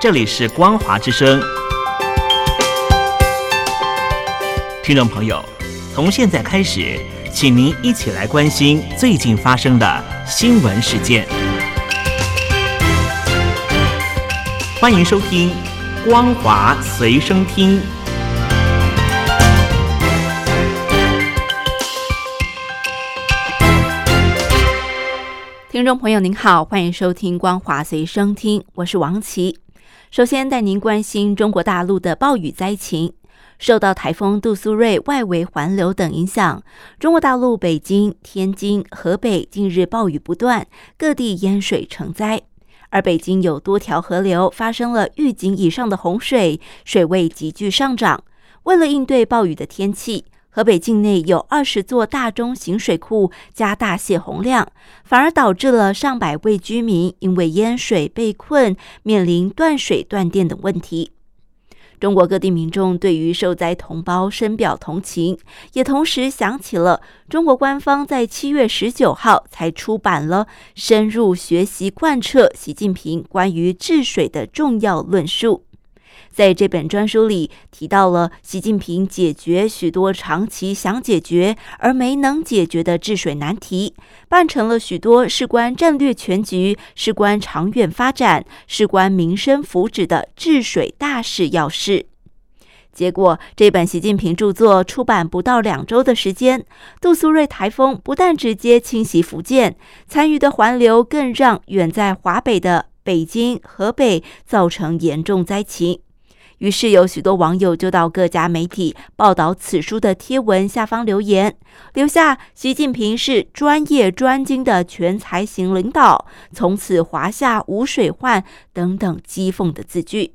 这里是光华之声。听众朋友，从现在开始，请您一起来关心最近发生的新闻事件。欢迎收听《光华随身听》。听众朋友您好，欢迎收听《光华随身听》，我是王琦。首先带您关心中国大陆的暴雨灾情。受到台风杜苏芮外围环流等影响，中国大陆北京、天津、河北近日暴雨不断，各地淹水成灾。而北京有多条河流发生了预警以上的洪水，水位急剧上涨。为了应对暴雨的天气，河北境内有二十座大中型水库加大泄洪量，反而导致了上百位居民因为淹水被困，面临断水断电等问题。中国各地民众对于受灾同胞深表同情，也同时想起了中国官方在七月十九号才出版了深入学习贯彻习近平关于治水的重要论述。在这本专书里，提到了习近平解决许多长期想解决而没能解决的治水难题，办成了许多事关战略全局、事关长远发展、事关民生福祉的治水大事要事。结果，这本习近平著作出版不到两周的时间，杜苏芮台风不但直接侵袭福建，残余的环流更让远在华北的北京、河北造成严重灾情。于是有许多网友就到各家媒体报道此书的贴文下方留言，留下“习近平是专业专精的全才型领导，从此华夏无水患”等等讥讽的字句。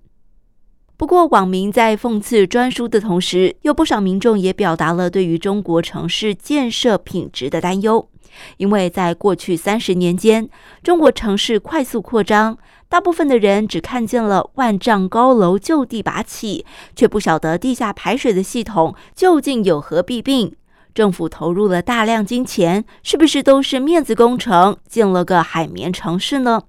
不过，网民在讽刺专书的同时，有不少民众也表达了对于中国城市建设品质的担忧，因为在过去三十年间，中国城市快速扩张。大部分的人只看见了万丈高楼就地拔起，却不晓得地下排水的系统究竟有何弊病。政府投入了大量金钱，是不是都是面子工程，建了个海绵城市呢？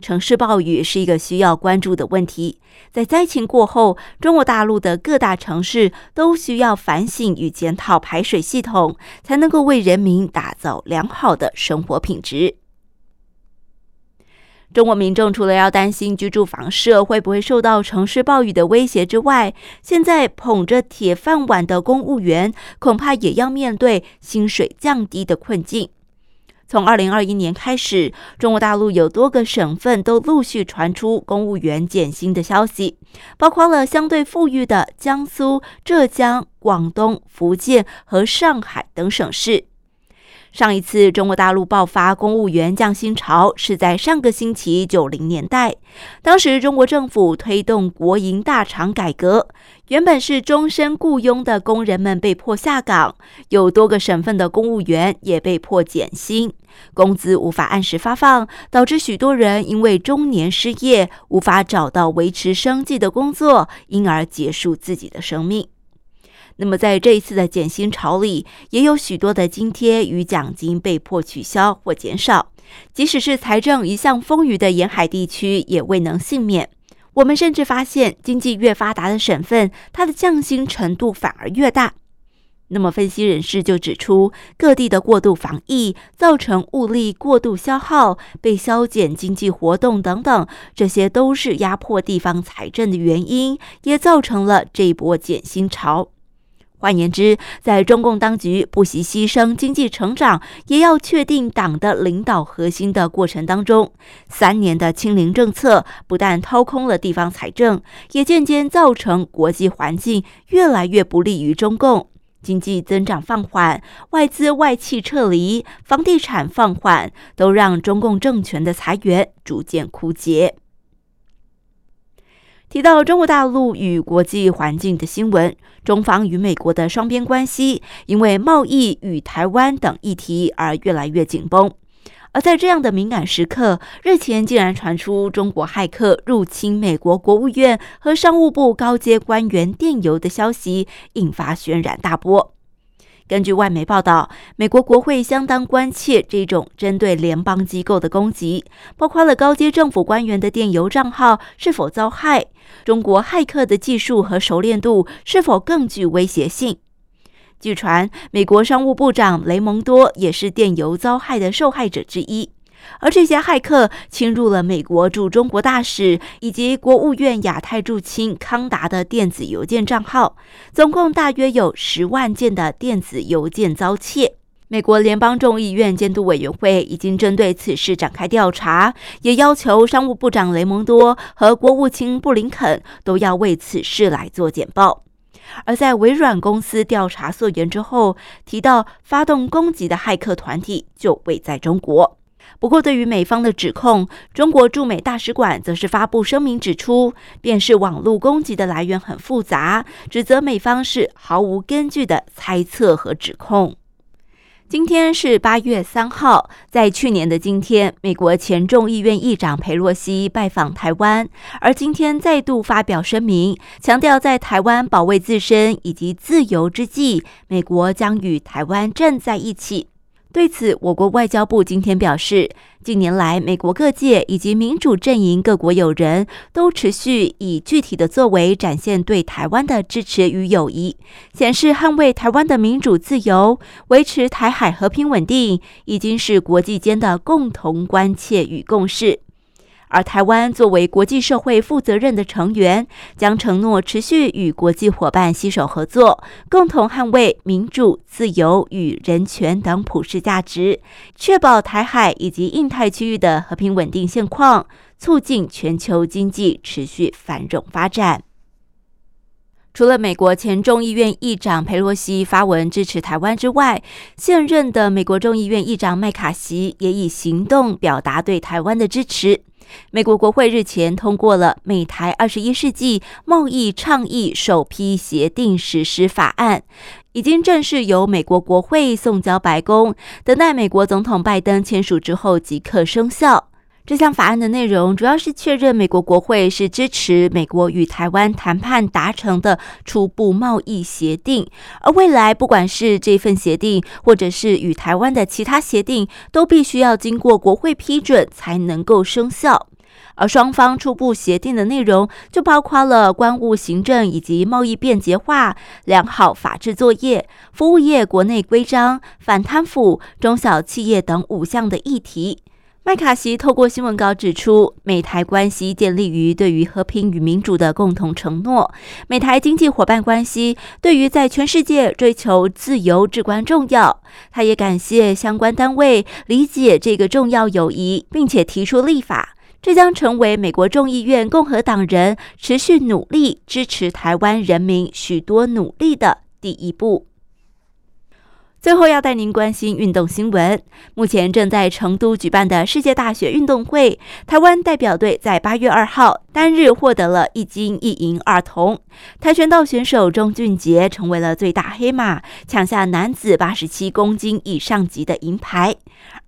城市暴雨是一个需要关注的问题。在灾情过后，中国大陆的各大城市都需要反省与检讨排水系统，才能够为人民打造良好的生活品质。中国民众除了要担心居住房舍会不会受到城市暴雨的威胁之外，现在捧着铁饭碗的公务员恐怕也要面对薪水降低的困境。从二零二一年开始，中国大陆有多个省份都陆续传出公务员减薪的消息，包括了相对富裕的江苏、浙江、广东、福建和上海等省市。上一次中国大陆爆发公务员降薪潮是在上个星期九零年代，当时中国政府推动国营大厂改革，原本是终身雇佣的工人们被迫下岗，有多个省份的公务员也被迫减薪，工资无法按时发放，导致许多人因为中年失业，无法找到维持生计的工作，因而结束自己的生命。那么，在这一次的减薪潮里，也有许多的津贴与奖金被迫取消或减少。即使是财政一向丰裕的沿海地区，也未能幸免。我们甚至发现，经济越发达的省份，它的降薪程度反而越大。那么，分析人士就指出，各地的过度防疫造成物力过度消耗，被削减经济活动等等，这些都是压迫地方财政的原因，也造成了这一波减薪潮。换言之，在中共当局不惜牺牲经济成长，也要确定党的领导核心的过程当中，三年的清零政策不但掏空了地方财政，也渐渐造成国际环境越来越不利于中共，经济增长放缓，外资外企撤离，房地产放缓，都让中共政权的财源逐渐枯竭。提到中国大陆与国际环境的新闻，中方与美国的双边关系因为贸易与台湾等议题而越来越紧绷。而在这样的敏感时刻，日前竟然传出中国骇客入侵美国国务院和商务部高阶官员电邮的消息，引发轩然大波。根据外媒报道，美国国会相当关切这种针对联邦机构的攻击，包括了高阶政府官员的电邮账号是否遭害，中国骇客的技术和熟练度是否更具威胁性。据传，美国商务部长雷蒙多也是电邮遭害的受害者之一。而这些骇客侵入了美国驻中国大使以及国务院亚太驻青康达的电子邮件账号，总共大约有十万件的电子邮件遭窃。美国联邦众议院监督委员会已经针对此事展开调查，也要求商务部长雷蒙多和国务卿布林肯都要为此事来做简报。而在微软公司调查溯源之后，提到发动攻击的骇客团体就位在中国。不过，对于美方的指控，中国驻美大使馆则是发布声明指出，便是网络攻击的来源很复杂，指责美方是毫无根据的猜测和指控。今天是八月三号，在去年的今天，美国前众议院议长佩洛西拜访台湾，而今天再度发表声明，强调在台湾保卫自身以及自由之际，美国将与台湾站在一起。对此，我国外交部今天表示，近年来，美国各界以及民主阵营各国友人都持续以具体的作为展现对台湾的支持与友谊，显示捍卫台湾的民主自由、维持台海和平稳定，已经是国际间的共同关切与共识。而台湾作为国际社会负责任的成员，将承诺持续与国际伙伴携手合作，共同捍卫民主、自由与人权等普世价值，确保台海以及印太区域的和平稳定现况，促进全球经济持续繁荣发展。除了美国前众议院议长佩洛西发文支持台湾之外，现任的美国众议院议长麦卡锡也以行动表达对台湾的支持。美国国会日前通过了《美台二十一世纪贸易倡议首批协定实施法案》，已经正式由美国国会送交白宫，等待美国总统拜登签署之后即刻生效。这项法案的内容主要是确认美国国会是支持美国与台湾谈判达成的初步贸易协定，而未来不管是这份协定，或者是与台湾的其他协定，都必须要经过国会批准才能够生效。而双方初步协定的内容就包括了关务行政以及贸易便捷化、良好法制作业、服务业国内规章、反贪腐、中小企业等五项的议题。麦卡锡透过新闻稿指出，美台关系建立于对于和平与民主的共同承诺。美台经济伙伴关系对于在全世界追求自由至关重要。他也感谢相关单位理解这个重要友谊，并且提出立法。这将成为美国众议院共和党人持续努力支持台湾人民许多努力的第一步。最后要带您关心运动新闻。目前正在成都举办的世界大学运动会，台湾代表队在八月二号单日获得了一金一银二铜。跆拳道选手钟俊杰成为了最大黑马，抢下男子八十七公斤以上级的银牌。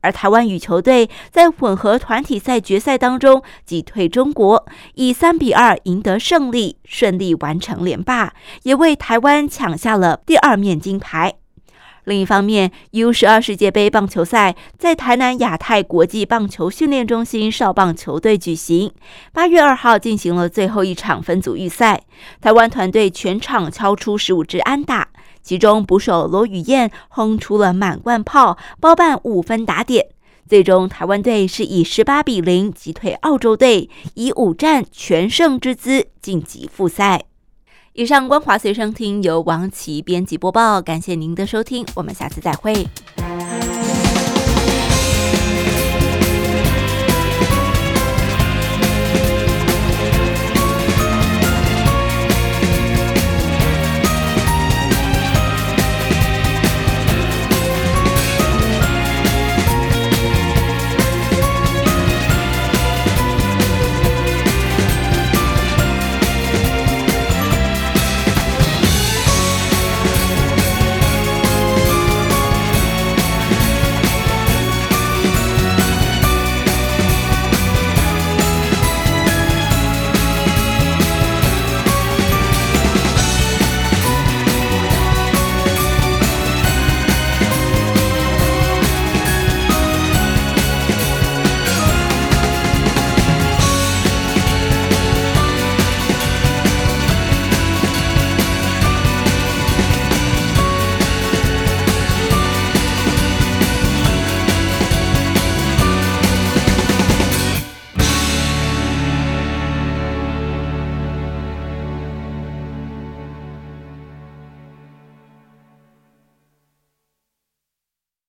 而台湾羽球队在混合团体赛决赛当中击退中国，以三比二赢得胜利，顺利完成连霸，也为台湾抢下了第二面金牌。另一方面，U 十二世界杯棒球赛在台南亚太国际棒球训练中心少棒球队举行。八月二号进行了最后一场分组预赛，台湾团队全场敲出十五支安打，其中捕手罗宇燕轰出了满贯炮，包办五分打点。最终，台湾队是以十八比零击退澳洲队，以五战全胜之姿晋级复赛。以上光华随身听由王琦编辑播报，感谢您的收听，我们下次再会。